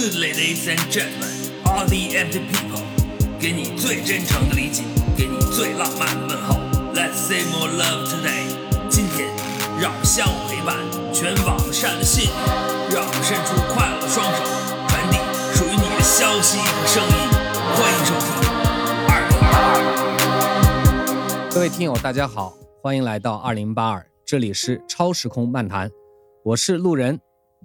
good ladies and gentlemen, all the empty people，给你最真诚的理解，给你最浪漫的问候。Let's say more love today。今天，让我们相互陪伴，全网善的信念，让我们伸出快乐的双手，传递属于你的消息和声音。欢迎收听二零二二。各位听友，大家好，欢迎来到二零八二，这里是超时空漫谈，我是路人。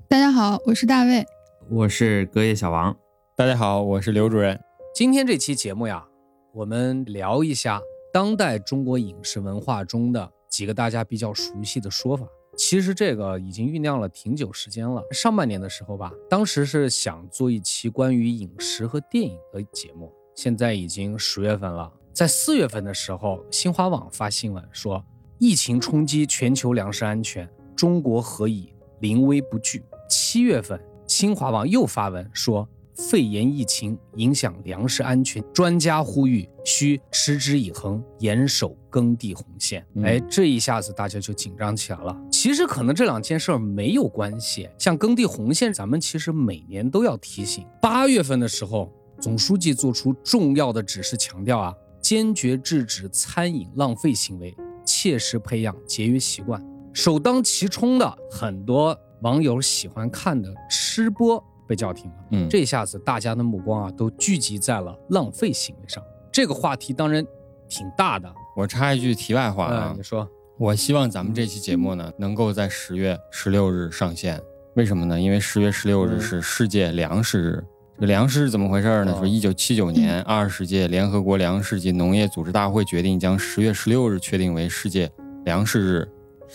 大家好，我是大卫。我是隔夜小王，大家好，我是刘主任。今天这期节目呀，我们聊一下当代中国影视文化中的几个大家比较熟悉的说法。其实这个已经酝酿了挺久时间了。上半年的时候吧，当时是想做一期关于影视和电影的节目。现在已经十月份了，在四月份的时候，新华网发新闻说，疫情冲击全球粮食安全，中国何以临危不惧？七月份。新华网又发文说，肺炎疫情影响粮食安全，专家呼吁需持之以恒，严守耕地红线。哎，这一下子大家就紧张起来了。其实可能这两件事儿没有关系，像耕地红线，咱们其实每年都要提醒。八月份的时候，总书记做出重要的指示，强调啊，坚决制止餐饮浪费行为，切实培养节约习惯。首当其冲的很多。网友喜欢看的吃播被叫停了，嗯，这下子大家的目光啊都聚集在了浪费行为上。这个话题当然挺大的。我插一句题外话啊，你说，我希望咱们这期节目呢能够在十月十六日上线。为什么呢？因为十月十六日是世界粮食日。这个粮食是怎么回事呢？说一九七九年二十届联合国粮食及农业组织大会决定将十月十六日确定为世界粮食日。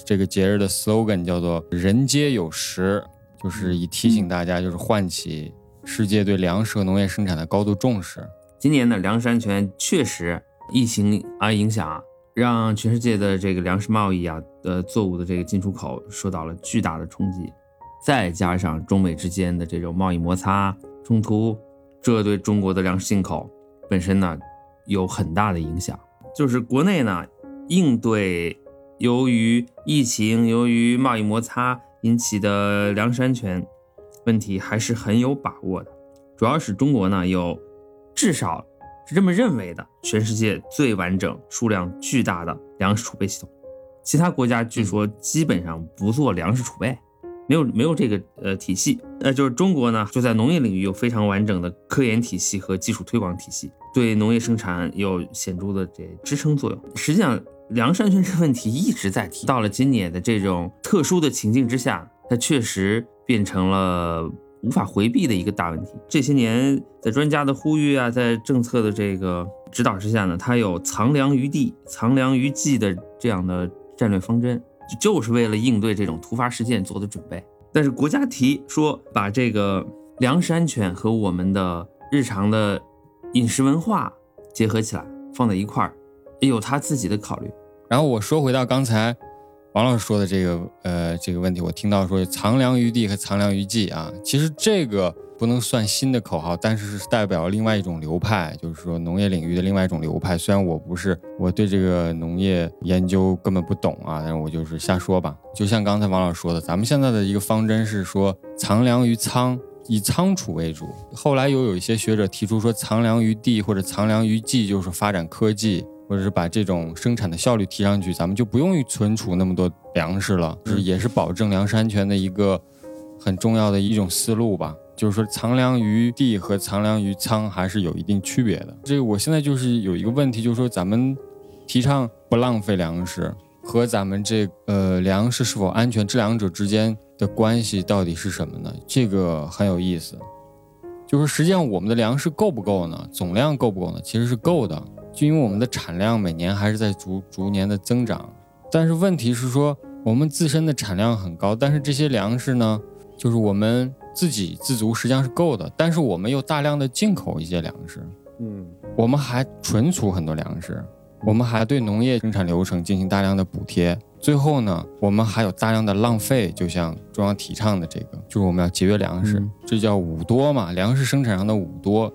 这个节日的 slogan 叫做“人皆有食”，就是以提醒大家，就是唤起世界对粮食和农业生产的高度重视。今年的粮食安全确实疫情啊影响，让全世界的这个粮食贸易啊的作物的这个进出口受到了巨大的冲击，再加上中美之间的这种贸易摩擦冲突，这对中国的粮食进口本身呢有很大的影响。就是国内呢应对。由于疫情，由于贸易摩擦引起的粮食安全问题还是很有把握的。主要是中国呢有至少是这么认为的，全世界最完整、数量巨大的粮食储备系统。其他国家据说基本上不做粮食储备，没有没有这个呃体系。那就是中国呢就在农业领域有非常完整的科研体系和技术推广体系，对农业生产有显著的这支撑作用。实际上。粮食安全这个问题一直在提，到了今年的这种特殊的情境之下，它确实变成了无法回避的一个大问题。这些年，在专家的呼吁啊，在政策的这个指导之下呢，它有藏粮于地、藏粮于技的这样的战略方针，就是为了应对这种突发事件做的准备。但是国家提说把这个粮食安全和我们的日常的饮食文化结合起来，放在一块儿，有他自己的考虑。然后我说回到刚才王老师说的这个呃这个问题，我听到说藏粮于地和藏粮于技啊，其实这个不能算新的口号，但是是代表另外一种流派，就是说农业领域的另外一种流派。虽然我不是我对这个农业研究根本不懂啊，但是我就是瞎说吧。就像刚才王老师说的，咱们现在的一个方针是说藏粮于仓，以仓储为主。后来又有一些学者提出说藏粮于地或者藏粮于技，就是发展科技。或者是把这种生产的效率提上去，咱们就不用于存储那么多粮食了，就是也是保证粮食安全的一个很重要的一种思路吧。就是说藏粮于地和藏粮于仓还是有一定区别的。这个我现在就是有一个问题，就是说咱们提倡不浪费粮食和咱们这呃粮食是否安全这两者之间的关系到底是什么呢？这个很有意思。就是实际上我们的粮食够不够呢？总量够不够呢？其实是够的。就因为我们的产量每年还是在逐逐年的增长，但是问题是说我们自身的产量很高，但是这些粮食呢，就是我们自给自足实际上是够的，但是我们又大量的进口一些粮食，嗯，我们还存储很多粮食，我们还对农业生产流程进行大量的补贴，最后呢，我们还有大量的浪费，就像中央提倡的这个，就是我们要节约粮食，这叫五多嘛，粮食生产上的五多。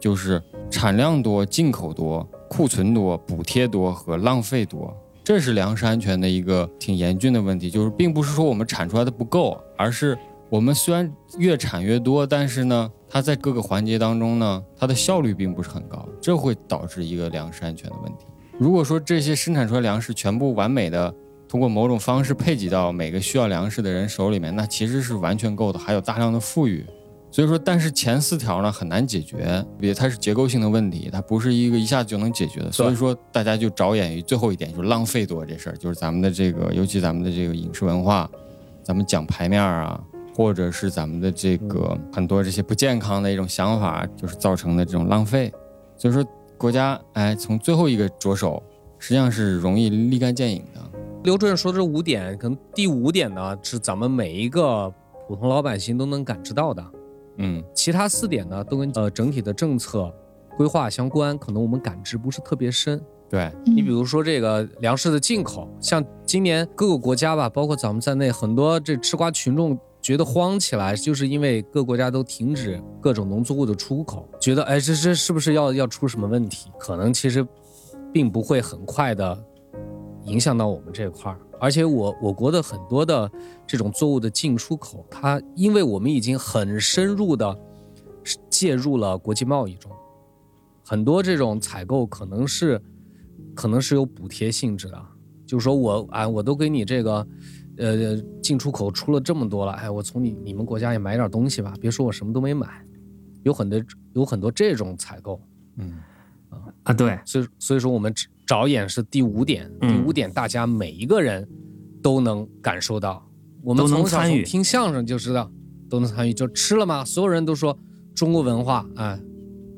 就是产量多、进口多、库存多、补贴多和浪费多，这是粮食安全的一个挺严峻的问题。就是并不是说我们产出来的不够，而是我们虽然越产越多，但是呢，它在各个环节当中呢，它的效率并不是很高，这会导致一个粮食安全的问题。如果说这些生产出来粮食全部完美的通过某种方式配给到每个需要粮食的人手里面，那其实是完全够的，还有大量的富裕。所以说，但是前四条呢很难解决，也它是结构性的问题，它不是一个一下就能解决的。所以说，大家就着眼于最后一点，就是浪费多这事儿，就是咱们的这个，尤其咱们的这个饮食文化，咱们讲排面啊，或者是咱们的这个很多这些不健康的一种想法，就是造成的这种浪费。所以说，国家哎从最后一个着手，实际上是容易立竿见影的。刘主任说的这五点，可能第五点呢是咱们每一个普通老百姓都能感知到的。嗯，其他四点呢，都跟呃整体的政策规划相关，可能我们感知不是特别深。对，你比如说这个粮食的进口，像今年各个国家吧，包括咱们在内，很多这吃瓜群众觉得慌起来，就是因为各国家都停止各种农作物的出口，觉得哎，这这是不是要要出什么问题？可能其实并不会很快的影响到我们这块儿。而且我我国的很多的这种作物的进出口，它因为我们已经很深入的介入了国际贸易中，很多这种采购可能是可能是有补贴性质的，就是说我哎我都给你这个呃进出口出了这么多了，哎我从你你们国家也买点东西吧，别说我什么都没买，有很多有很多这种采购，嗯。啊，对，所以所以说我们着眼是第五点，嗯。第五点大家每一个人都能感受到，我们从小参与。从听相声就知道，都能参与，就吃了吗？所有人都说中国文化，哎，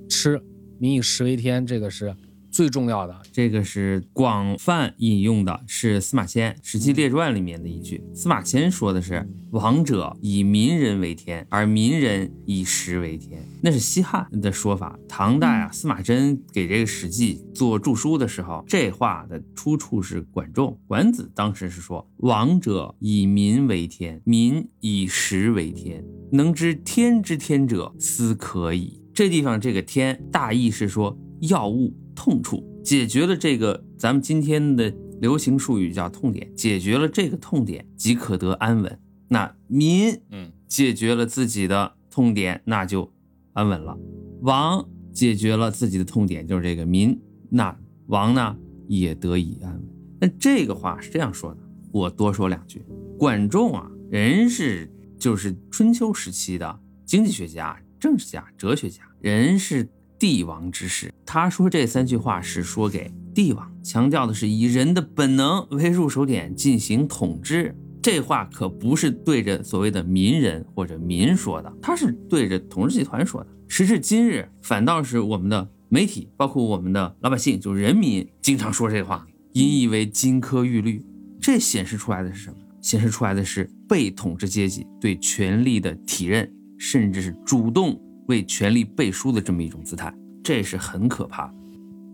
吃。民以食为天，这个是最重要的。这个是广泛引用的，是司马迁《史记列传》里面的一句。司马迁说的是“王者以民人为天，而民人以食为天”，那是西汉的说法。唐代啊，司马真给这个《史记》做注疏的时候，这话的出处是管仲。管子当时是说：“王者以民为天，民以食为天，能知天之天者，斯可矣。”这地方这个天大意是说药物痛处，解决了这个咱们今天的流行术语叫痛点，解决了这个痛点即可得安稳。那民嗯解决了自己的痛点，那就安稳了。王解决了自己的痛点，就是这个民，那王呢也得以安稳。那这个话是这样说的，我多说两句。管仲啊，人是就是春秋时期的经济学家、政治家、哲学家，人是帝王之事。他说这三句话是说给帝王，强调的是以人的本能为入手点进行统治。这话可不是对着所谓的民人或者民说的，他是对着统治集团说的。时至今日，反倒是我们的媒体，包括我们的老百姓，就是人民，经常说这话，引以为金科玉律。这显示出来的是什么？显示出来的是被统治阶级对权力的体认，甚至是主动为权力背书的这么一种姿态，这是很可怕的，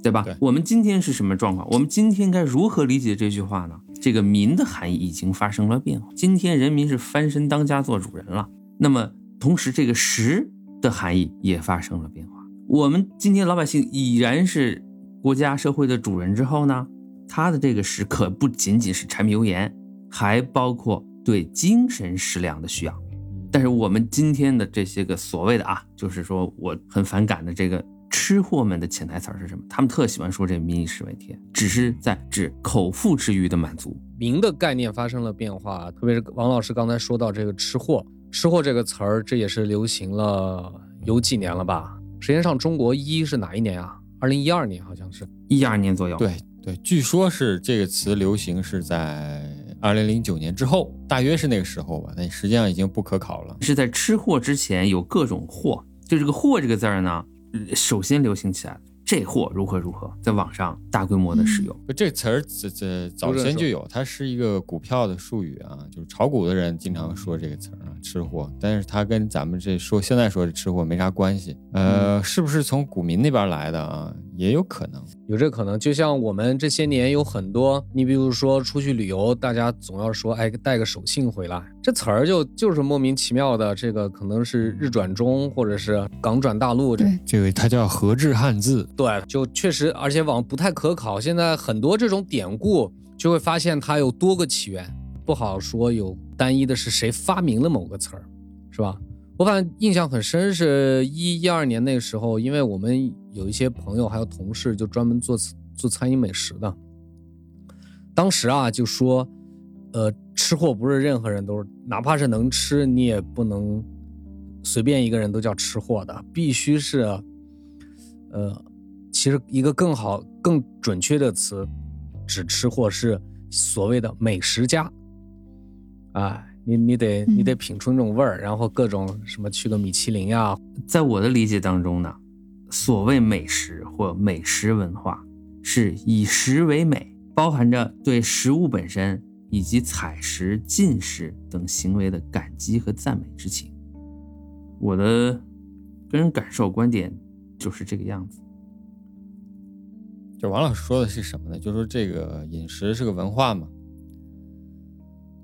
对吧？对我们今天是什么状况？我们今天该如何理解这句话呢？这个“民”的含义已经发生了变化，今天人民是翻身当家做主人了。那么同时，这个“食”的含义也发生了变化。我们今天老百姓已然是国家社会的主人之后呢，他的这个食可不仅仅是柴米油盐，还包括对精神食粮的需要。但是我们今天的这些个所谓的啊，就是说我很反感的这个吃货们的潜台词儿是什么？他们特喜欢说这“民以食为天”，只是在指口腹之欲的满足。民的概念发生了变化，特别是王老师刚才说到这个“吃货”，“吃货”这个词儿，这也是流行了有几年了吧？时间上，中国一是哪一年啊？二零一二年好像是。一二年左右，对对，据说是这个词流行是在二零零九年之后，大约是那个时候吧，但实际上已经不可考了。是在吃货之前有各种货，就这个“货”这个字儿呢，呃首先流行起来。这货如何如何，在网上大规模的使用。这个词儿这这早先就有，它是一个股票的术语啊，就是炒股的人经常说这个词儿啊，吃货。但是它跟咱们这说现在说的吃货没啥关系。呃，是不是从股民那边来的啊？也有可能。有这可能，就像我们这些年有很多，你比如说出去旅游，大家总要说，哎，带个手信回来，这词儿就就是莫名其妙的，这个可能是日转中，或者是港转大陆，这，这个它叫合制汉字。对，就确实，而且网不太可考。现在很多这种典故，就会发现它有多个起源，不好说有单一的是谁发明了某个词儿，是吧？我反正印象很深，是一一二年那个时候，因为我们有一些朋友还有同事就专门做做餐饮美食的，当时啊就说，呃，吃货不是任何人都是，哪怕是能吃，你也不能随便一个人都叫吃货的，必须是，呃，其实一个更好、更准确的词，指吃货是所谓的美食家，哎。你你得你得品出那种味儿，然后各种什么去个米其林呀，在我的理解当中呢，所谓美食或美食文化，是以食为美，包含着对食物本身以及采食、进食等行为的感激和赞美之情。我的个人感受观点就是这个样子。就王老师说的是什么呢？就说这个饮食是个文化嘛。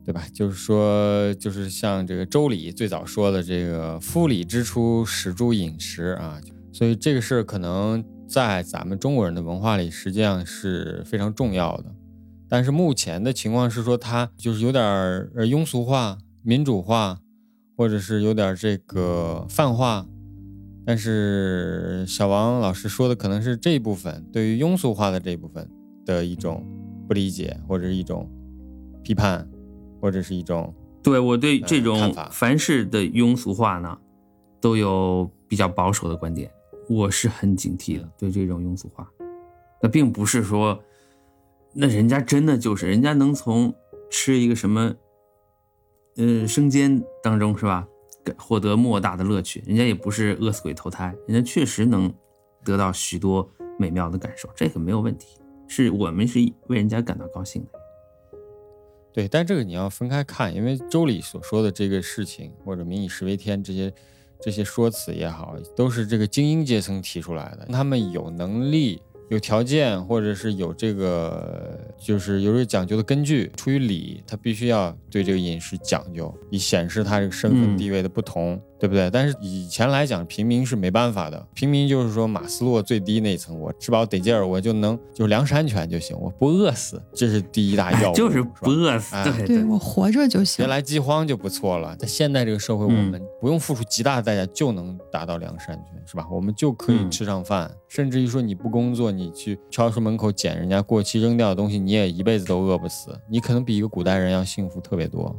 对吧？就是说，就是像这个《周礼》最早说的这个“夫礼之初，始诸饮食”啊，所以这个事儿可能在咱们中国人的文化里，实际上是非常重要的。但是目前的情况是说，它就是有点儿庸俗化、民主化，或者是有点这个泛化。但是小王老师说的可能是这一部分对于庸俗化的这一部分的一种不理解，或者是一种批判。或者是一种对我对这种凡事的庸俗化呢，都有比较保守的观点，我是很警惕的。对这种庸俗化，那并不是说，那人家真的就是人家能从吃一个什么，呃，生煎当中是吧，获得莫大的乐趣。人家也不是饿死鬼投胎，人家确实能得到许多美妙的感受，这个没有问题。是我们是为人家感到高兴的。对，但这个你要分开看，因为周礼所说的这个事情，或者“民以食为天”这些这些说辞也好，都是这个精英阶层提出来的，他们有能力。有条件，或者是有这个，就是有这个讲究的根据。出于礼，他必须要对这个饮食讲究，以显示他这个身份地位的不同，对不对？但是以前来讲，平民是没办法的。平民就是说马斯洛最低那一层，我吃饱得劲儿，我就能就粮食安全就行，我不饿死，这是第一大要务，就是不饿死。对，对我活着就行，别来饥荒就不错了。在现在这个社会，我们不用付出极大的代价就能达到粮食安全，是吧？我们就可以吃上饭，甚至于说你不工作。你去超市门口捡人家过期扔掉的东西，你也一辈子都饿不死。你可能比一个古代人要幸福特别多。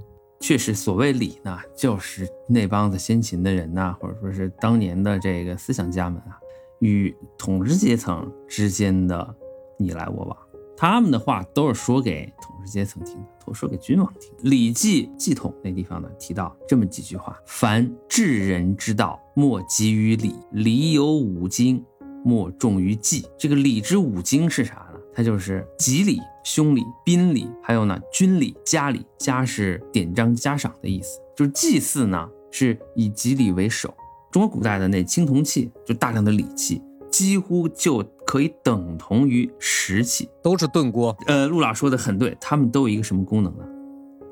确实，所谓礼呢，就是那帮子先秦的人呐，或者说是当年的这个思想家们啊，与统治阶层之间的你来我往。他们的话都是说给统治阶层听的，都说给君王听。《礼记·祭统》那地方呢，提到这么几句话：凡治人之道，莫急于礼。礼有五经。莫重于祭，这个礼之五经是啥？它就是吉礼、凶礼、宾礼，还有呢军礼、家礼。家是典章嘉赏的意思，就是祭祀呢是以吉礼为首。中国古代的那青铜器，就大量的礼器，几乎就可以等同于石器，都是炖锅。呃，陆老说的很对，他们都有一个什么功能呢？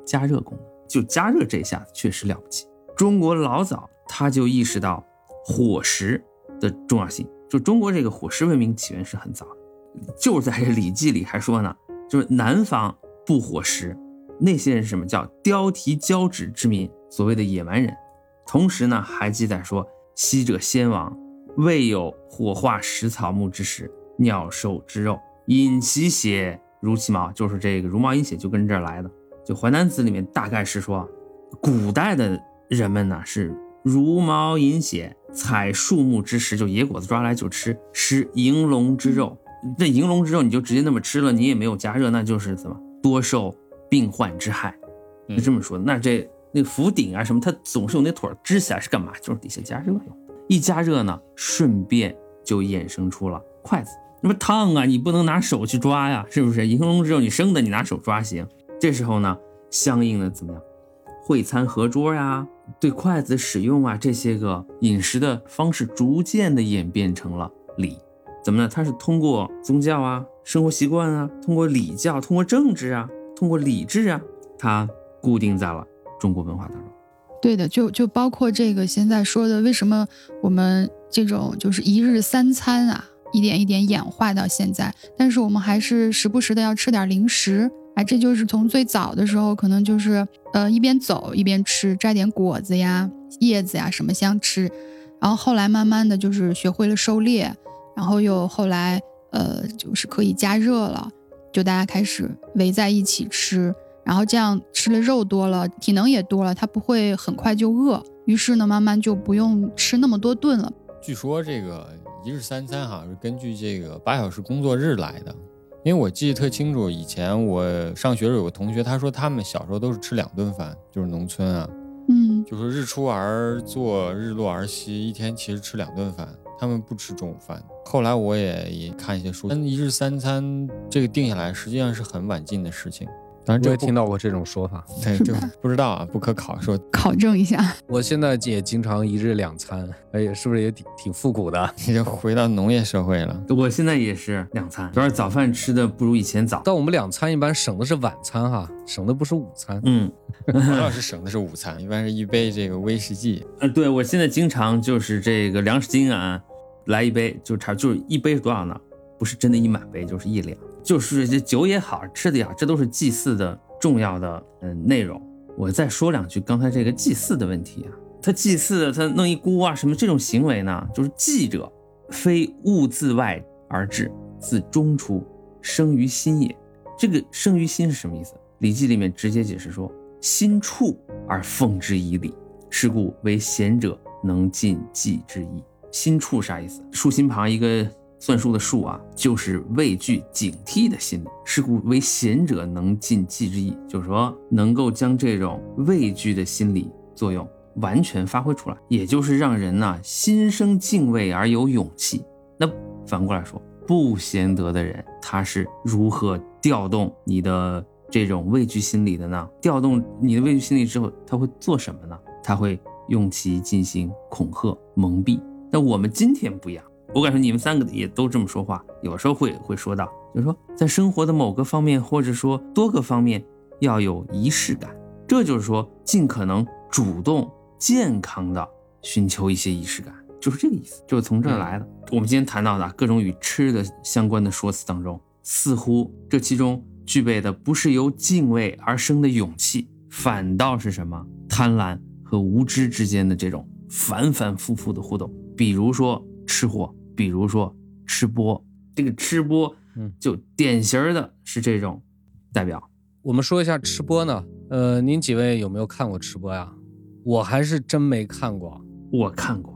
加热功能。就加热这下子确实了不起。中国老早他就意识到火食的重要性。就中国这个火食文明起源是很早的，就是在这《礼记》里还说呢，就是南方不火食，那些人是什么叫貂蹄交趾之民，所谓的野蛮人。同时呢，还记载说，昔者先王未有火化食草木之时，鸟兽之肉，饮其血如其毛，就是这个茹毛饮血就跟这儿来的。就《淮南子》里面大概是说，古代的人们呢是茹毛饮血。采树木之时，就野果子抓来就吃，食银龙之肉。这银龙之肉你就直接那么吃了，你也没有加热，那就是怎么多受病患之害？就这么说。那这那釜鼎啊什么，它总是有那腿支起来是干嘛？就是底下加热用。一加热呢，顺便就衍生出了筷子。那么烫啊，你不能拿手去抓呀，是不是？银龙之肉你生的，你拿手抓行。这时候呢，相应的怎么样？会餐合桌呀。对筷子使用啊，这些个饮食的方式逐渐的演变成了礼，怎么呢？它是通过宗教啊、生活习惯啊，通过礼教、通过政治啊、通过礼制啊，它固定在了中国文化当中。对的，就就包括这个现在说的，为什么我们这种就是一日三餐啊，一点一点演化到现在，但是我们还是时不时的要吃点零食。哎，这就是从最早的时候，可能就是呃一边走一边吃，摘点果子呀，叶子呀、什么香吃。然后后来慢慢的就是学会了狩猎，然后又后来呃就是可以加热了，就大家开始围在一起吃，然后这样吃了肉多了，体能也多了，它不会很快就饿，于是呢慢慢就不用吃那么多顿了。据说这个一日三餐好像是根据这个八小时工作日来的，因为我记得特清楚，以前我上学时候有个同学，他说他们小时候都是吃两顿饭，就是农村啊，嗯，就是日出而作，日落而息，一天其实吃两顿饭，他们不吃中午饭。后来我也也看一些书，但一日三餐这个定下来，实际上是很晚近的事情。当然我也这不听到过这种说法。对，这不知道啊，不可考。说 考证一下。我现在也经常一日两餐，哎呀，是不是也挺挺复古的？你就回到农业社会了。我现在也是两餐，主要是早饭吃的不如以前早。但我们两餐一般省的是晚餐哈，省的不是午餐。嗯，主要是省的是午餐，一般是一杯这个威士忌。呃，对我现在经常就是这个粮食精啊，来一杯就差就是一杯是多少呢？不是真的一满杯，就是一两，就是这酒也好，吃的也好，这都是祭祀的重要的嗯内容。我再说两句刚才这个祭祀的问题啊，他祭祀他弄一锅啊什么这种行为呢，就是祭者非物自外而至，自中出，生于心也。这个生于心是什么意思？《礼记》里面直接解释说，心处而奉之以礼，是故为贤者能尽祭之意。心处啥意思？竖心旁一个算术的数啊，就是畏惧、警惕的心理。是故为贤者能尽祭之意，就是说能够将这种畏惧的心理作用完全发挥出来，也就是让人呐、心生敬畏而有勇气。那反过来说，不贤德的人，他是如何调动你的这种畏惧心理的呢？调动你的畏惧心理之后，他会做什么呢？他会用其进行恐吓、蒙蔽。但我们今天不一样，我感觉你们三个也都这么说话，有时候会会说到，就是说在生活的某个方面，或者说多个方面要有仪式感，这就是说尽可能主动、健康的寻求一些仪式感，就是这个意思，就是从这儿来的。我们今天谈到的各种与吃的相关的说辞当中，似乎这其中具备的不是由敬畏而生的勇气，反倒是什么贪婪和无知之间的这种反反复复的互动。比如说吃货，比如说吃播，这个吃播，嗯，就典型的是这种代表。我们说一下吃播呢，呃，您几位有没有看过吃播呀？我还是真没看过。我看过，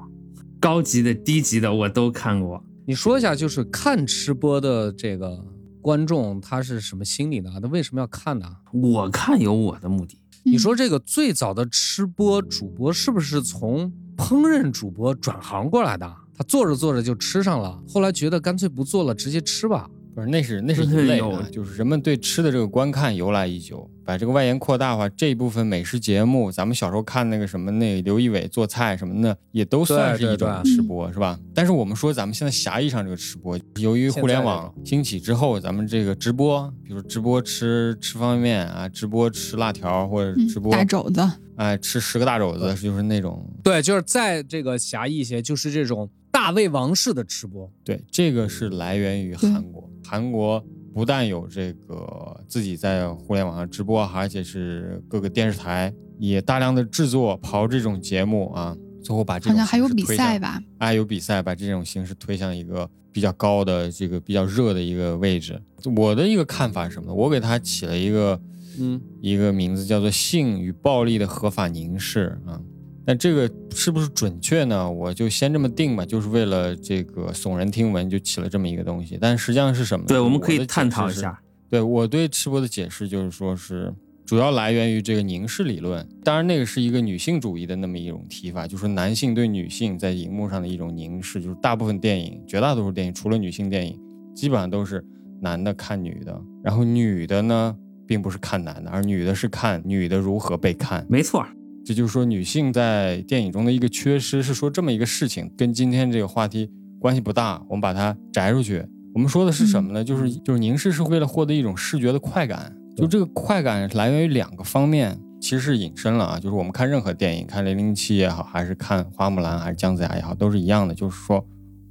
高级的、低级的我都看过。你说一下，就是看吃播的这个观众他是什么心理呢？他为什么要看呢？我看有我的目的，你说这个最早的吃播主播是不是从烹饪主播转行过来的？他做着做着就吃上了，后来觉得干脆不做了，直接吃吧。不是，那是那是一类的，就是人们对吃的这个观看由来已久，把这个外延扩大化，这一部分美食节目，咱们小时候看那个什么那刘仪伟做菜什么的，也都算是一种对吃播，是吧？但是我们说咱们现在狭义上这个吃播，由于互联网兴起之后，咱们这个直播，比如直播吃吃方便面啊，直播吃辣条，或者嗯直播大肘子，哎吃十个大肘子，就是那种对，就是在这个狭义一些，就是这种大胃王式的吃播。对，这个是来源于韩国。韩国不但有这个自己在互联网上直播，而且是各个电视台也大量的制作跑这种节目啊，最后把这种好像还有比形式推向赛？吧？哎，有比赛，把这种形式推向一个比较高的、这个比较热的一个位置。我的一个看法是什么呢？我给它起了一个嗯，一个名字叫做“性与暴力的合法凝视”啊。但这个是不是准确呢？我就先这么定吧，就是为了这个耸人听闻，就起了这么一个东西。但实际上是什么呢？对，我们可以探讨一下。对我对吃播的解释就是说是主要来源于这个凝视理论，当然那个是一个女性主义的那么一种提法，就是男性对女性在荧幕上的一种凝视，就是大部分电影，绝大多数电影除了女性电影，基本上都是男的看女的，然后女的呢并不是看男的，而女的是看女的如何被看。没错儿，这就是说，女性在电影中的一个缺失，是说这么一个事情，跟今天这个话题关系不大，我们把它摘出去。我们说的是什么呢？就是就是凝视是为了获得一种视觉的快感，就这个快感来源于两个方面，其实是引申了啊。就是我们看任何电影，看《零零七》也好，还是看《花木兰》还是《姜子牙》也好，都是一样的。就是说，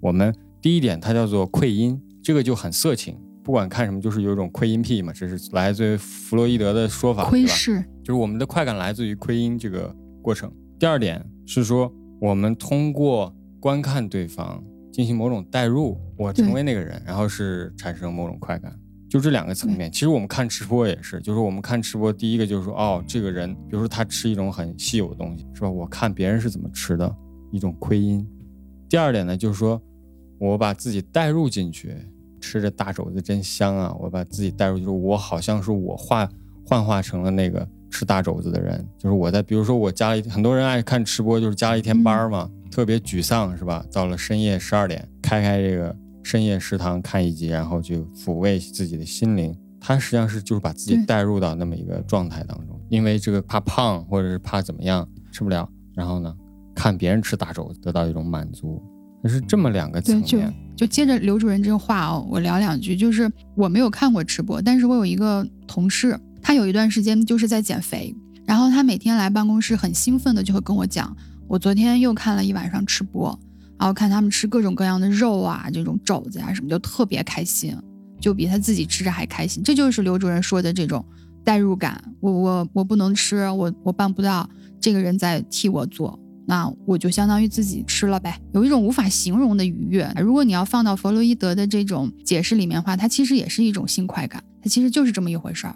我们第一点它叫做窥阴，这个就很色情，不管看什么，就是有一种窥阴癖嘛，这是来自于弗洛伊德的说法？窥视，就是我们的快感来自于窥音这个过程。第二点是说，我们通过观看对方进行某种代入，我成为那个人，然后是产生某种快感。就这两个层面，其实我们看吃播也是，就是我们看吃播，第一个就是说，哦，这个人，比如说他吃一种很稀有的东西，是吧？我看别人是怎么吃的，一种窥音。第二点呢，就是说我把自己带入进去，吃着大肘子真香啊！我把自己带入，就是我好像是我化幻化成了那个吃大肘子的人，就是我在，比如说我加了一很多人爱看吃播，就是加了一天班嘛，特别沮丧，是吧？到了深夜十二点，开开这个。深夜食堂看一集，然后去抚慰自己的心灵。他实际上是就是把自己带入到那么一个状态当中，因为这个怕胖或者是怕怎么样吃不了，然后呢看别人吃大肘子得到一种满足，那是这么两个层面。就就接着刘主任这个话哦，我聊两句。就是我没有看过吃播，但是我有一个同事，他有一段时间就是在减肥，然后他每天来办公室很兴奋的就会跟我讲，我昨天又看了一晚上吃播。然后看他们吃各种各样的肉啊，这种肘子啊什么，就特别开心，就比他自己吃着还开心。这就是刘主任说的这种代入感。我我我不能吃，我我办不到，这个人在替我做，那我就相当于自己吃了呗，有一种无法形容的愉悦。如果你要放到弗洛伊德的这种解释里面的话，它其实也是一种性快感，它其实就是这么一回事儿。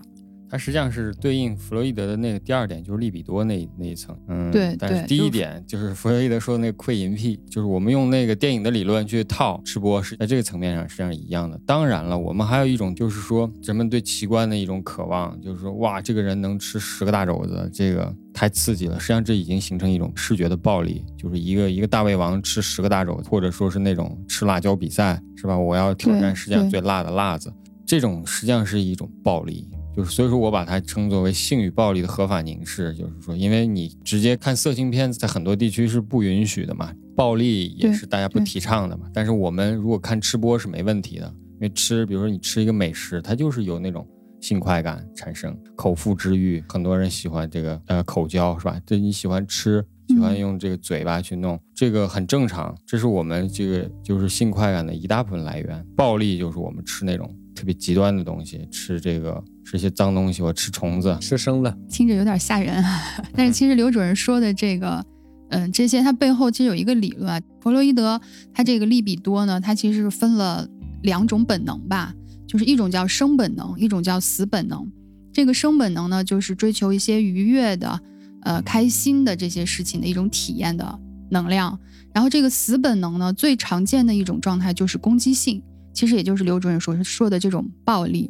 它实际上是对应弗洛伊德的那个第二点，就是利比多那那一层。嗯，对。但是第一点就是弗洛伊德说的那个窥淫癖，就是我们用那个电影的理论去套吃播，是在这个层面上实际上一样的。当然了，我们还有一种就是说人们对奇观的一种渴望，就是说哇，这个人能吃十个大肘子，这个太刺激了。实际上这已经形成一种视觉的暴力，就是一个一个大胃王吃十个大肘子，或者说是那种吃辣椒比赛，是吧？我要挑战世界上最辣的辣子，这种实际上是一种暴力。就是所以说我把它称作为性与暴力的合法凝视，就是说，因为你直接看色情片，在很多地区是不允许的嘛，暴力也是大家不提倡的嘛。但是我们如果看吃播是没问题的，因为吃，比如说你吃一个美食，它就是有那种性快感产生，口腹之欲，很多人喜欢这个呃口交是吧？对你喜欢吃，喜欢用这个嘴巴去弄，这个很正常，这是我们这个就是性快感的一大部分来源。暴力就是我们吃那种特别极端的东西，吃这个。吃些脏东西，我吃虫子，吃生的，听着有点吓人。但是其实刘主任说的这个，嗯，这些它背后其实有一个理论。弗洛伊德他这个利比多呢，它其实是分了两种本能吧，就是一种叫生本能，一种叫死本能。这个生本能呢，就是追求一些愉悦的、呃开心的这些事情的一种体验的能量。然后这个死本能呢，最常见的一种状态就是攻击性，其实也就是刘主任说说的这种暴力。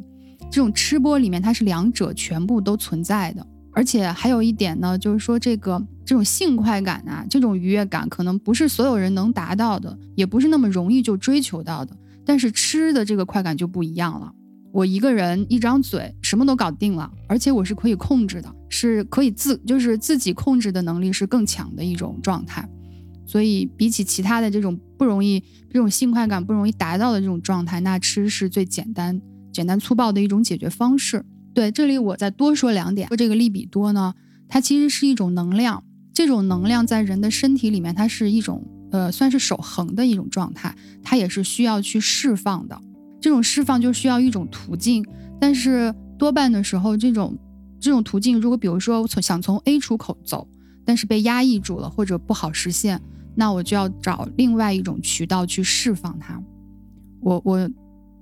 这种吃播里面，它是两者全部都存在的，而且还有一点呢，就是说这个这种性快感啊，这种愉悦感，可能不是所有人能达到的，也不是那么容易就追求到的。但是吃的这个快感就不一样了，我一个人一张嘴什么都搞定了，而且我是可以控制的，是可以自就是自己控制的能力是更强的一种状态。所以比起其他的这种不容易这种性快感不容易达到的这种状态，那吃是最简单。简单粗暴的一种解决方式。对，这里我再多说两点。说这个利比多呢，它其实是一种能量，这种能量在人的身体里面，它是一种呃，算是守恒的一种状态，它也是需要去释放的。这种释放就需要一种途径，但是多半的时候，这种这种途径，如果比如说从想从 A 出口走，但是被压抑住了或者不好实现，那我就要找另外一种渠道去释放它。我我。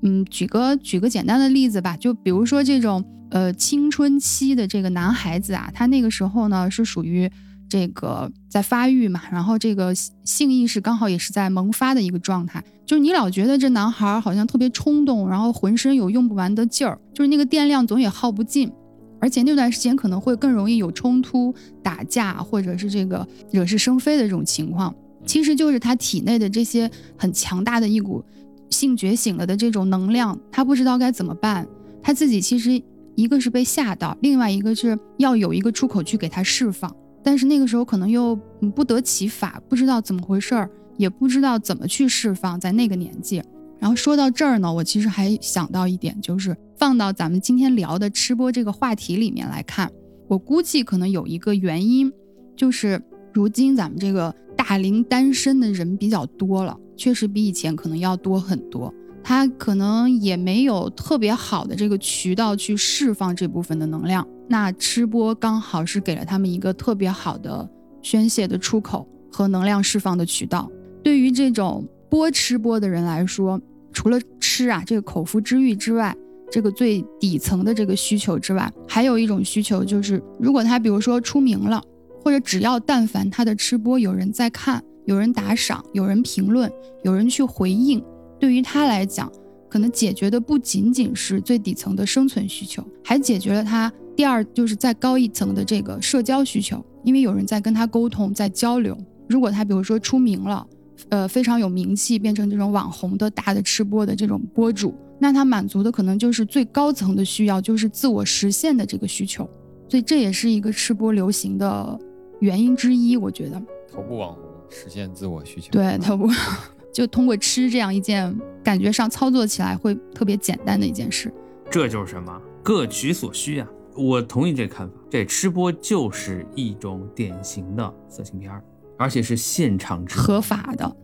嗯，举个举个简单的例子吧，就比如说这种呃青春期的这个男孩子啊，他那个时候呢是属于这个在发育嘛，然后这个性意识刚好也是在萌发的一个状态，就是你老觉得这男孩好像特别冲动，然后浑身有用不完的劲儿，就是那个电量总也耗不尽，而且那段时间可能会更容易有冲突、打架或者是这个惹是生非的这种情况，其实就是他体内的这些很强大的一股。性觉醒了的这种能量，他不知道该怎么办。他自己其实一个是被吓到，另外一个是要有一个出口去给他释放。但是那个时候可能又不得其法，不知道怎么回事儿，也不知道怎么去释放。在那个年纪，然后说到这儿呢，我其实还想到一点，就是放到咱们今天聊的吃播这个话题里面来看，我估计可能有一个原因，就是如今咱们这个大龄单身的人比较多了。确实比以前可能要多很多，他可能也没有特别好的这个渠道去释放这部分的能量。那吃播刚好是给了他们一个特别好的宣泄的出口和能量释放的渠道。对于这种播吃播的人来说，除了吃啊这个口腹之欲之外，这个最底层的这个需求之外，还有一种需求就是，如果他比如说出名了，或者只要但凡他的吃播有人在看，有人打赏，有人评论，有人去回应，对于他来讲，可能解决的不仅仅是最底层的生存需求，还解决了他第二就是再高一层的这个社交需求，因为有人在跟他沟通，在交流。如果他比如说出名了，呃，非常有名气，变成这种网红的大的吃播的这种播主。那他满足的可能就是最高层的需要，就是自我实现的这个需求，所以这也是一个吃播流行的原因之一。我觉得头部网红实现自我需求，对头部 就通过吃这样一件感觉上操作起来会特别简单的一件事，这就是什么各取所需啊！我同意这看法，这吃播就是一种典型的色情片儿，而且是现场直合法的。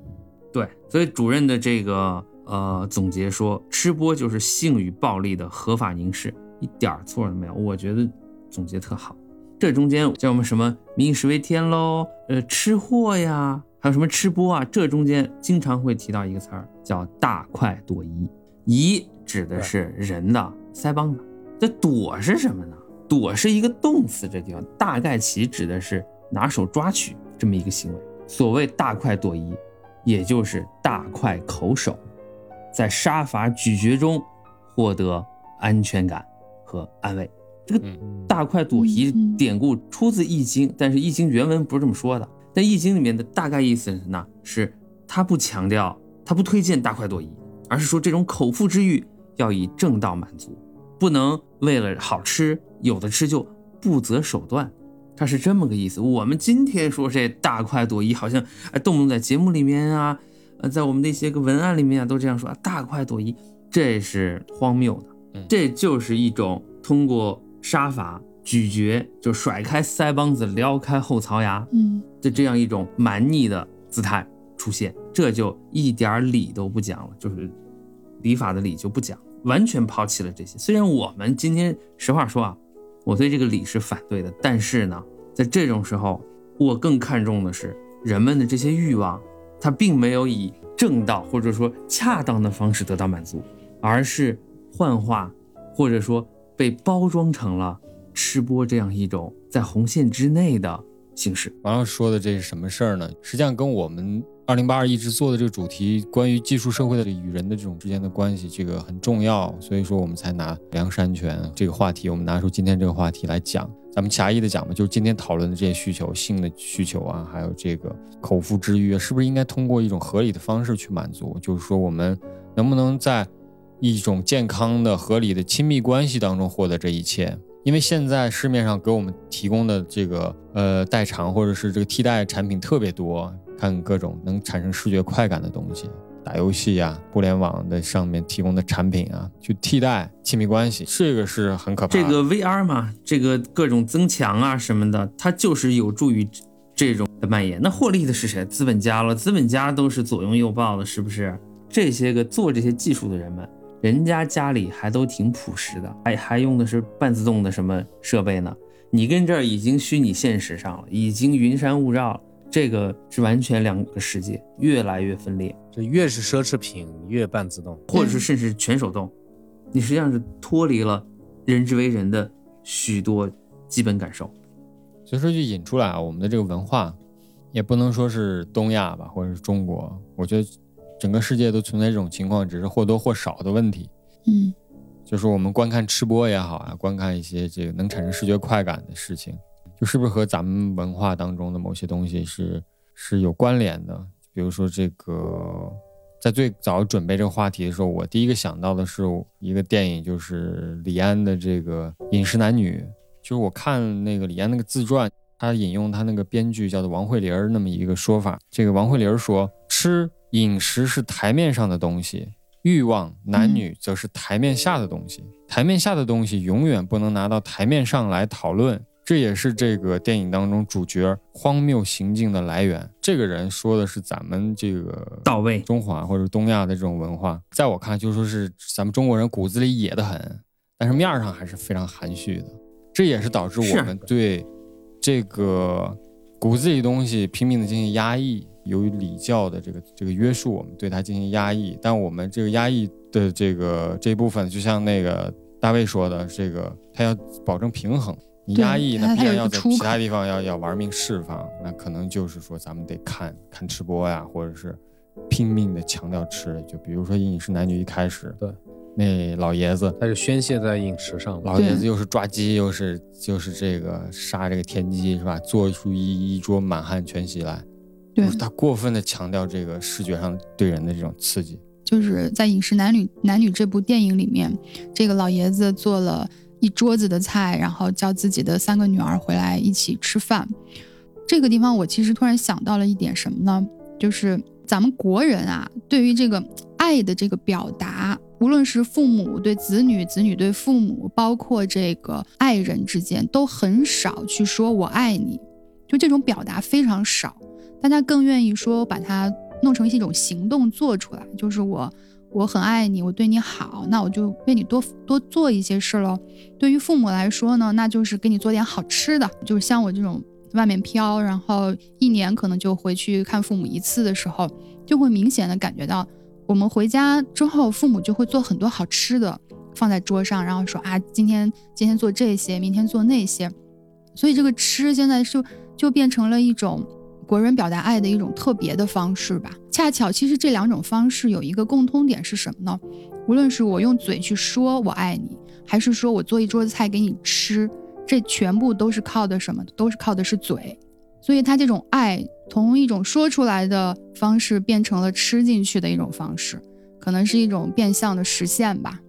对，所以主任的这个。呃，总结说，吃播就是性与暴力的合法凝视，一点错都没有。我觉得总结特好。这中间叫我们什么“民以食为天”喽，呃，吃货呀，还有什么吃播啊？这中间经常会提到一个词儿，叫“大快朵颐”。颐指的是人的腮帮子，这朵是什么呢？朵是一个动词，这地方大概其指的是拿手抓取这么一个行为。所谓“大快朵颐”，也就是大快口手。在杀伐咀嚼中获得安全感和安慰。这个大快朵颐典故出自《易经》，但是《易经》原文不是这么说的。但《易经》里面的大概意思是呢，是他不强调，他不推荐大快朵颐，而是说这种口腹之欲要以正道满足，不能为了好吃有的吃就不择手段。他是这么个意思。我们今天说这大快朵颐，好像哎动不动在节目里面啊。呃，在我们那些个文案里面啊，都这样说啊，大快朵颐，这是荒谬的，这就是一种通过杀伐、咀嚼，就甩开腮帮子、撩开后槽牙，嗯，的这样一种蛮逆的姿态出现，这就一点理都不讲了，就是礼法的礼就不讲，完全抛弃了这些。虽然我们今天实话说啊，我对这个礼是反对的，但是呢，在这种时候，我更看重的是人们的这些欲望。他并没有以正道或者说恰当的方式得到满足，而是幻化，或者说被包装成了吃播这样一种在红线之内的形式。王老师说的这是什么事儿呢？实际上跟我们二零八二一直做的这个主题，关于技术社会的与人的这种之间的关系，这个很重要，所以说我们才拿梁山泉这个话题，我们拿出今天这个话题来讲。咱们狭义的讲吧，就是今天讨论的这些需求，性的需求啊，还有这个口腹之欲，是不是应该通过一种合理的方式去满足？就是说，我们能不能在一种健康的、合理的亲密关系当中获得这一切？因为现在市面上给我们提供的这个呃代偿或者是这个替代产品特别多，看各种能产生视觉快感的东西。打游戏呀，互联网的上面提供的产品啊，去替代亲密关系，这个是很可怕的。这个 VR 嘛，这个各种增强啊什么的，它就是有助于这种的蔓延。那获利的是谁？资本家了。资本家都是左拥右抱的，是不是？这些个做这些技术的人们，人家家里还都挺朴实的，还还用的是半自动的什么设备呢？你跟这儿已经虚拟现实上了，已经云山雾罩了。这个是完全两个世界，越来越分裂。这越是奢侈品，越半自动，或者是甚至全手动，你实际上是脱离了人之为人的许多基本感受。所以说，就引出来啊，我们的这个文化，也不能说是东亚吧，或者是中国，我觉得整个世界都存在这种情况，只是或多或少的问题。嗯，就是我们观看吃播也好啊，观看一些这个能产生视觉快感的事情。就是不是和咱们文化当中的某些东西是是有关联的？比如说这个，在最早准备这个话题的时候，我第一个想到的是一个电影，就是李安的这个《饮食男女》。就是我看那个李安那个自传，他引用他那个编剧叫做王慧玲儿那么一个说法。这个王慧玲儿说：“吃饮食是台面上的东西，欲望男女则是台面下的东西。台面下的东西永远不能拿到台面上来讨论。”这也是这个电影当中主角荒谬行径的来源。这个人说的是咱们这个到位中华或者东亚的这种文化，在我看就说是咱们中国人骨子里野得很，但是面上还是非常含蓄的。这也是导致我们对这个骨子里东西拼命的进行压抑，由于礼教的这个这个约束，我们对它进行压抑。但我们这个压抑的这个这一部分，就像那个大卫说的，这个他要保证平衡。你压抑，那必然要在其他地方要要玩命释放，那可能就是说咱们得看看吃播呀，或者是拼命的强调吃。就比如说《饮食男女》一开始，对，那老爷子他是宣泄在饮食上。老爷子又是抓鸡，又是就是这个杀这个天鸡，是吧？做出一一桌满汉全席来，对他过分的强调这个视觉上对人的这种刺激。就是在《饮食男女男女》这部电影里面，这个老爷子做了一桌子的菜，然后叫自己的三个女儿回来一起吃饭。这个地方我其实突然想到了一点什么呢？就是咱们国人啊，对于这个爱的这个表达，无论是父母对子女、子女对父母，包括这个爱人之间，都很少去说我爱你，就这种表达非常少。大家更愿意说把它弄成一种行动做出来，就是我我很爱你，我对你好，那我就为你多多做一些事喽。对于父母来说呢，那就是给你做点好吃的，就是像我这种外面飘，然后一年可能就回去看父母一次的时候，就会明显的感觉到，我们回家之后，父母就会做很多好吃的放在桌上，然后说啊，今天今天做这些，明天做那些，所以这个吃现在就就变成了一种国人表达爱的一种特别的方式吧。恰巧，其实这两种方式有一个共通点是什么呢？无论是我用嘴去说我爱你，还是说我做一桌子菜给你吃，这全部都是靠的什么？都是靠的是嘴。所以他这种爱，从一种说出来的方式变成了吃进去的一种方式，可能是一种变相的实现吧。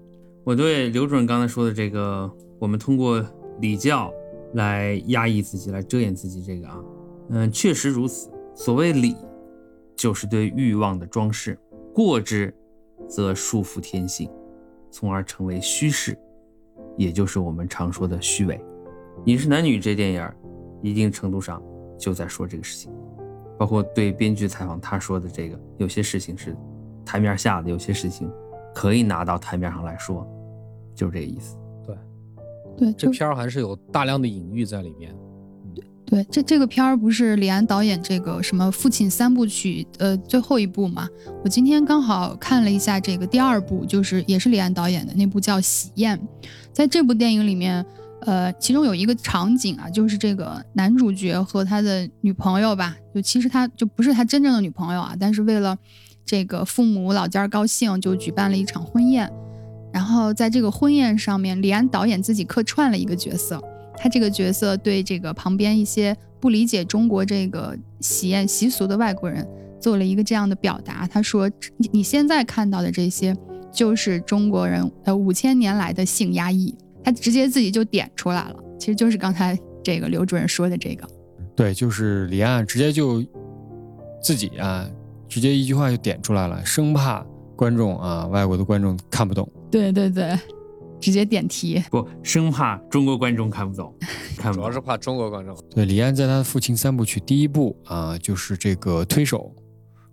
我对刘主任刚才说的这个，我们通过礼教来压抑自己，来遮掩自己，这个啊，嗯，确实如此。所谓礼，就是对欲望的装饰，过之则束缚天性，从而成为虚饰，也就是我们常说的虚伪。《饮食男女》这电影儿，一定程度上就在说这个事情，包括对编剧采访，他说的这个，有些事情是台面下的，有些事情可以拿到台面上来说，就是这个意思。对，对这片儿还是有大量的隐喻在里面。对，这这个片儿不是李安导演这个什么父亲三部曲呃最后一部嘛？我今天刚好看了一下这个第二部，就是也是李安导演的那部叫《喜宴》。在这部电影里面，呃，其中有一个场景啊，就是这个男主角和他的女朋友吧，就其实他就不是他真正的女朋友啊，但是为了这个父母老家高兴，就举办了一场婚宴。然后在这个婚宴上面，李安导演自己客串了一个角色。他这个角色对这个旁边一些不理解中国这个喜宴习俗的外国人做了一个这样的表达。他说：“你你现在看到的这些，就是中国人呃五千年来的性压抑。”他直接自己就点出来了，其实就是刚才这个刘主任说的这个。对，就是李安直接就自己啊，直接一句话就点出来了，生怕观众啊，外国的观众看不懂。对对对，直接点题。不，生怕中国观众看不懂，看不懂主要是怕中国观众。对，李安在他的父亲三部曲第一部啊，就是这个推手，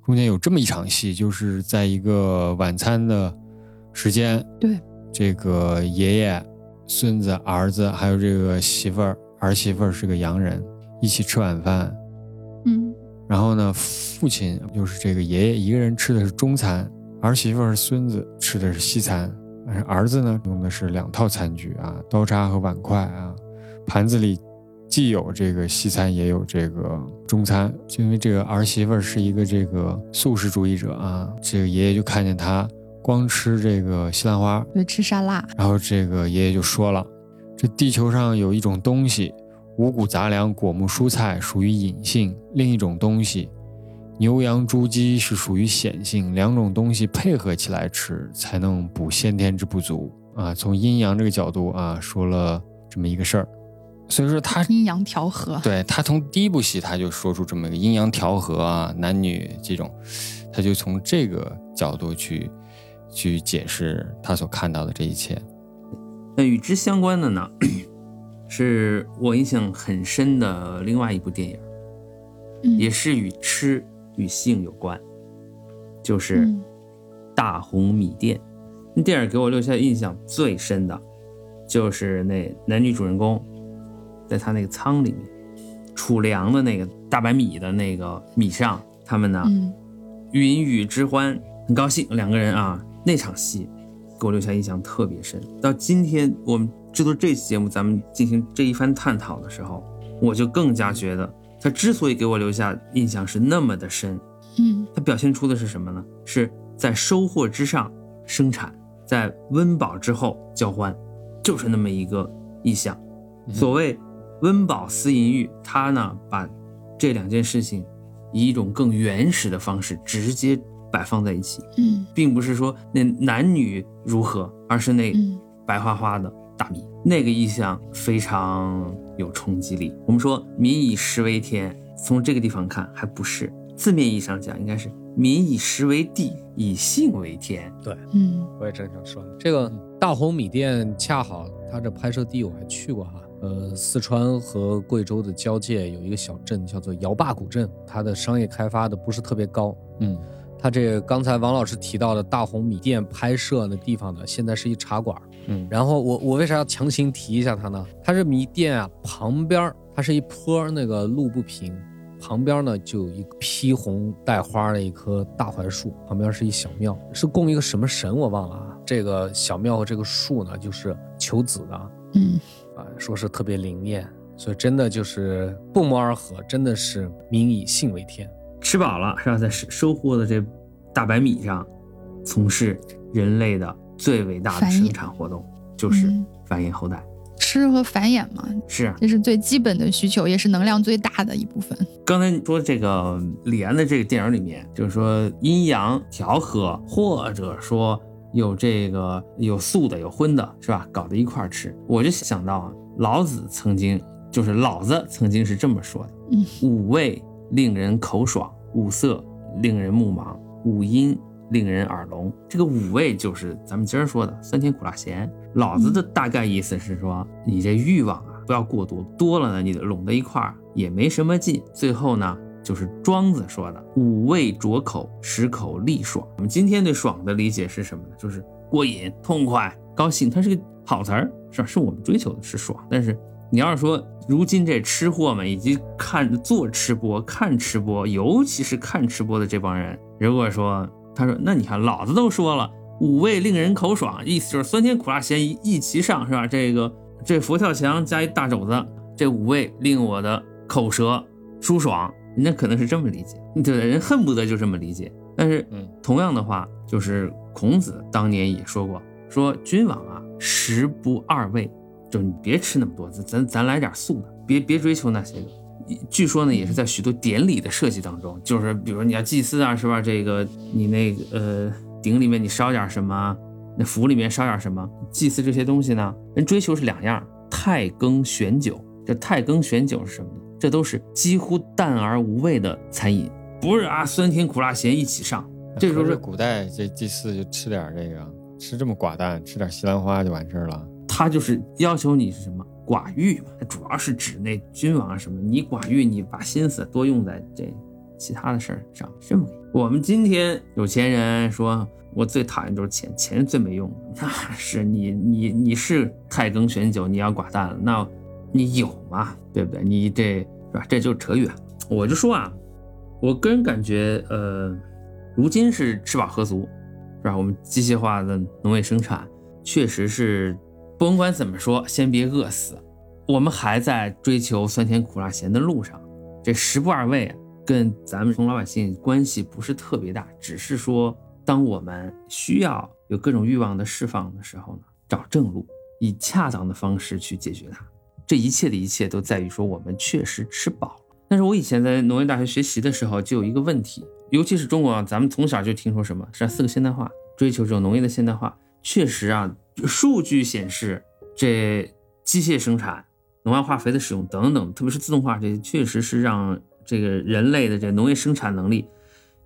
中间有这么一场戏，就是在一个晚餐的时间，对，这个爷爷、孙子、儿子还有这个媳妇儿，儿媳妇儿是个洋人，一起吃晚饭。嗯，然后呢，父亲就是这个爷爷一个人吃的是中餐，儿媳妇儿、孙子吃的是西餐，而儿子呢用的是两套餐具啊，刀叉和碗筷啊，盘子里既有这个西餐，也有这个中餐。就因为这个儿媳妇是一个这个素食主义者啊，这个爷爷就看见她光吃这个西兰花，对，吃沙拉。然后这个爷爷就说了，这地球上有一种东西，五谷杂粮、果木蔬菜属于隐性；另一种东西，牛羊猪鸡是属于显性。两种东西配合起来吃，才能补先天之不足啊。从阴阳这个角度啊，说了这么一个事儿。所以说他阴阳调和。对他从第一部戏他就说出这么一个阴阳调和啊，男女这种，他就从这个角度去去解释他所看到的这一切。那与之相关的呢，是我印象很深的另外一部电影，嗯，也是与吃与性有关，就是嗯《大红米店》。那电影给我留下印象最深的，就是那男女主人公在他那个仓里面储粮的那个大白米的那个米上，他们呢嗯云雨之欢，很高兴，两个人啊，那场戏给我留下印象特别深。到今天我们制作这期节目，咱们进行这一番探讨的时候，我就更加觉得他之所以给我留下印象是那么的深，嗯他表现出的是什么呢？是在收获之上生产，在温饱之后交欢，就是那么一个意象。所谓温饱思淫欲，他呢把这两件事情以一种更原始的方式直接摆放在一起，嗯并不是说那男女如何，而是那嗯白花花的大米，那个意象非常有冲击力。我们说民以食为天，从这个地方看还不是字面意义上讲，应该是民以食为地，以性为天。对嗯我也正想说呢，这个大红米店恰好它这拍摄地我还去过哈，呃，四川和贵州的交界有一个小镇叫做姚坝古镇，它的商业开发的不是特别高。嗯它这刚才王老师提到的大红米店拍摄的地方呢，现在是一茶馆。嗯然后我我为啥要强行提一下它呢？它这米店啊旁边儿它是一坡，那个路不平，旁边呢就有一披红带花的一棵大槐树，旁边是一小庙，是供一个什么神我忘了啊。这个小庙和这个树呢，就是求子的嗯啊，嗯说是特别灵验，所以真的就是不谋而合，真的是民以信为天。吃饱了是吧？在收收获的这大白米上，从事人类的最伟大的生产活动，就是嗯繁衍后代。吃和繁衍嘛，是啊，这是最基本的需求，也是能量最大的一部分。刚才你说这个李安的这个电影里面，就是说阴阳调和，或者说有这个有素的有荤的，是吧？搞到一块儿吃，我就想到啊，老子曾经就是老子曾经是这么说的：嗯五味令人口爽，五色令人目盲，五音令人耳聋。这个五味就是咱们今儿说的酸甜苦辣咸。老子的大概意思是说，你这欲望啊不要过多，多了呢你拢在一块儿也没什么劲。最后呢，就是庄子说的“五味浊口，十口利爽”。我们今天对“爽”的理解是什么呢？就是过瘾、痛快、高兴，它是个好词儿，是吧？是我们追求的是爽。但是你要是说如今这吃货们以及看做吃播、看吃播，尤其是看吃播的这帮人，如果说他说，那你看老子都说了。五味令人口爽，意思就是酸甜苦辣咸一一齐上，是吧？这个这佛跳墙加一大肘子，这五味令我的口舌舒爽。人家可能是这么理解，对人恨不得就这么理解。但是，嗯，同样的话，就是孔子当年也说过，说君王啊，食不二味，就是你别吃那么多，咱咱咱来点素的，别别追求那些个。据说呢，也是在许多典礼的设计当中，就是比如你要祭祀啊，是吧？这个你那个呃。鼎里面你烧点什么，那釜里面烧点什么，祭祀这些东西呢？人追求是两样：太羹选酒。这太羹选酒是什么呢？这都是几乎淡而无味的餐饮，不是啊，酸甜苦辣咸一起上。这时候是古代这祭祀就吃点这个，吃这么寡淡，吃点西兰花就完事儿了。他就是要求你是什么寡欲嘛，主要是指那君王什么，你寡欲，你把心思多用在这其他的事儿上，这么。我们今天有钱人说，我最讨厌就是钱，钱是最没用。那是你你你是太羹选酒，你要寡淡了，那你有吗？对不对？你这是吧？这就扯远了。我就说啊，我个人感觉，呃，如今是吃饱喝足，是吧？我们机械化的农业生产确实是，甭管怎么说，先别饿死。我们还在追求酸甜苦辣咸的路上，这食不二味啊。跟咱们普通老百姓关系不是特别大，只是说，当我们需要有各种欲望的释放的时候呢，找正路，以恰当的方式去解决它。这一切的一切都在于说，我们确实吃饱了。但是我以前在农业大学学习的时候，就有一个问题，尤其是中国啊，咱们从小就听说什么是四个现代化，追求这种农业的现代化。确实啊，数据显示，这机械生产、农药化肥的使用等等，特别是自动化，这确实是让这个人类的这农业生产能力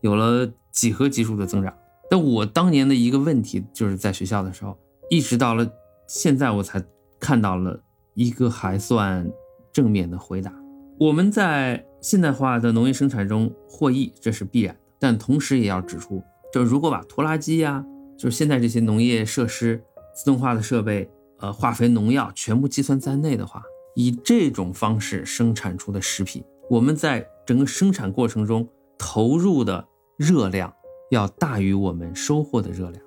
有了几何级数的增长。但我当年的一个问题，就是在学校的时候，一直到了现在，我才看到了一个还算正面的回答。我们在现代化的农业生产中获益，这是必然的。但同时也要指出，就如果把拖拉机呀、就是现在这些农业设施、自动化的设备、呃化肥、农药全部计算在内的话，以这种方式生产出的食品，我们在整个生产过程中投入的热量要大于我们收获的热量。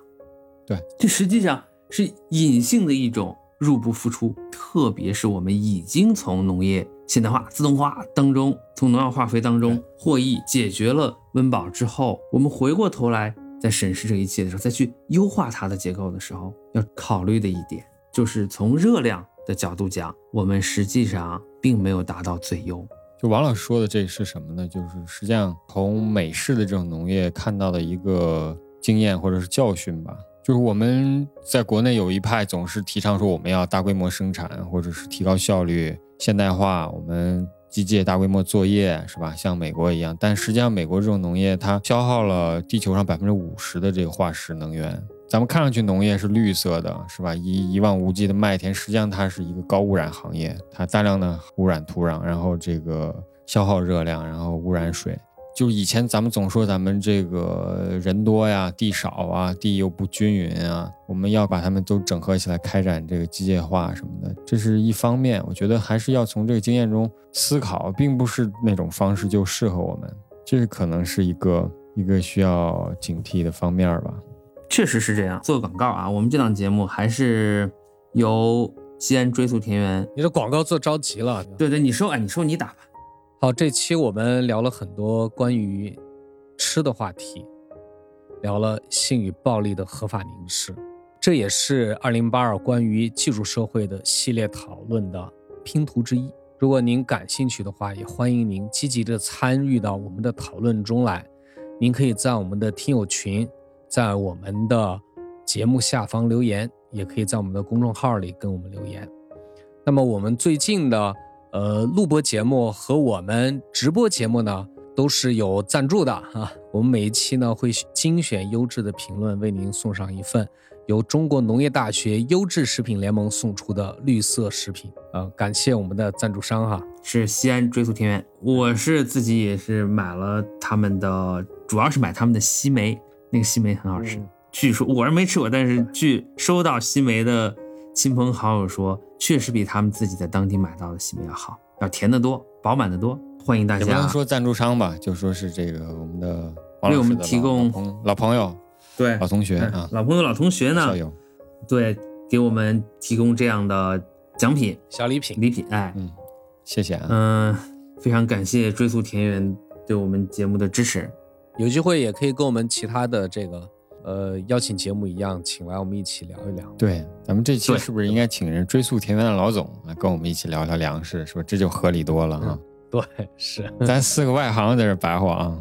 对，这实际上是隐性的一种入不敷出，特别是我们已经从农业现代化、自动化当中，从农药化肥当中获益，解决了温饱之后，我们回过头来在审视这一切的时候，再去优化它的结构的时候，要考虑的一点就是从热量的角度讲，我们实际上并没有达到最优。就王老师说的这是什么呢？就是实际上从美式的这种农业看到的一个经验或者是教训吧。就是我们在国内有一派总是提倡说我们要大规模生产，或者是提高效率、现代化，我们机械大规模作业，是吧？像美国一样。但实际上，美国这种农业它消耗了地球上百分之五十的这个化石能源。咱们看上去农业是绿色的，是吧？一一望无际的麦田，实际上它是一个高污染行业，它大量的污染土壤，然后这个消耗热量，然后污染水。就以前咱们总说咱们这个人多呀，地少啊，地又不均匀啊，我们要把它们都整合起来开展这个机械化什么的，这是一方面。我觉得还是要从这个经验中思考，并不是那种方式就适合我们，这是可能是一个一个需要警惕的方面吧。确实是这样。做个广告啊，我们这档节目还是由西安追溯田园。你的广告做着急了。对对，你说，哎，你说你打吧。好，这期我们聊了很多关于吃的话题，聊了性与暴力的合法凝视，这也是二零八二关于技术社会的系列讨论的拼图之一。如果您感兴趣的话，也欢迎您积极的参与到我们的讨论中来。您可以在我们的听友群，在我们的节目下方留言，也可以在我们的公众号里跟我们留言。那么我们最近的。呃，录播节目和我们直播节目呢，都是有赞助的啊。我们每一期呢，会精选优质的评论，为您送上一份由中国农业大学优质食品联盟送出的绿色食品啊。感谢我们的赞助商哈，是西安追溯田园。我是自己也是买了他们的，主要是买他们的西梅，那个西梅很好吃。据说我是没吃过，但是据收到西梅的。亲朋好友说，确实比他们自己在当地买到的西梅要好，要甜得多，饱满得多。欢迎大家。也不能说赞助商吧，就说是这个我们的为我们提供老朋友，对老同学啊，老朋友老同学呢，对，给我们提供这样的奖品小礼品礼品。哎，嗯，谢谢啊，嗯，非常感谢追溯田园对我们节目的支持。有机会也可以跟我们其他的这个。呃，邀请节目一样，请来我们一起聊一聊。对，咱们这期是不是应该请人追溯田园的老总来跟我们一起聊聊粮食？是不是这就合理多了啊？对，是。咱四个外行在这白话啊。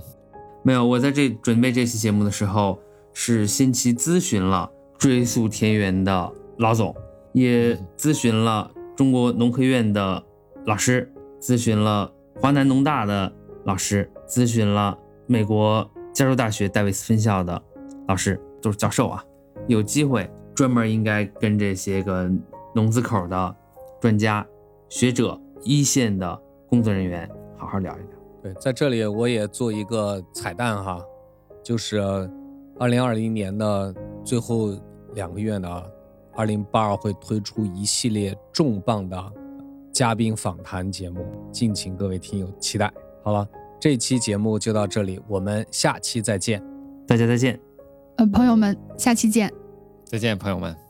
没有，我在这准备这期节目的时候，是先期咨询了追溯田园的老总，也咨询了中国农科院的老师，咨询了华南农大的老师，咨询了美国加州大学戴维斯分校的。老师都是教授啊，有机会专门应该跟这些个农字口的专家学者、一线的工作人员好好聊一聊。对，在这里我也做一个彩蛋哈，就是二零二零年的最后两个月呢，二零八二会推出一系列重磅的嘉宾访谈节目，敬请各位听友期待。好了，这期节目就到这里，我们下期再见，大家再见。朋友们，下期见！再见，朋友们。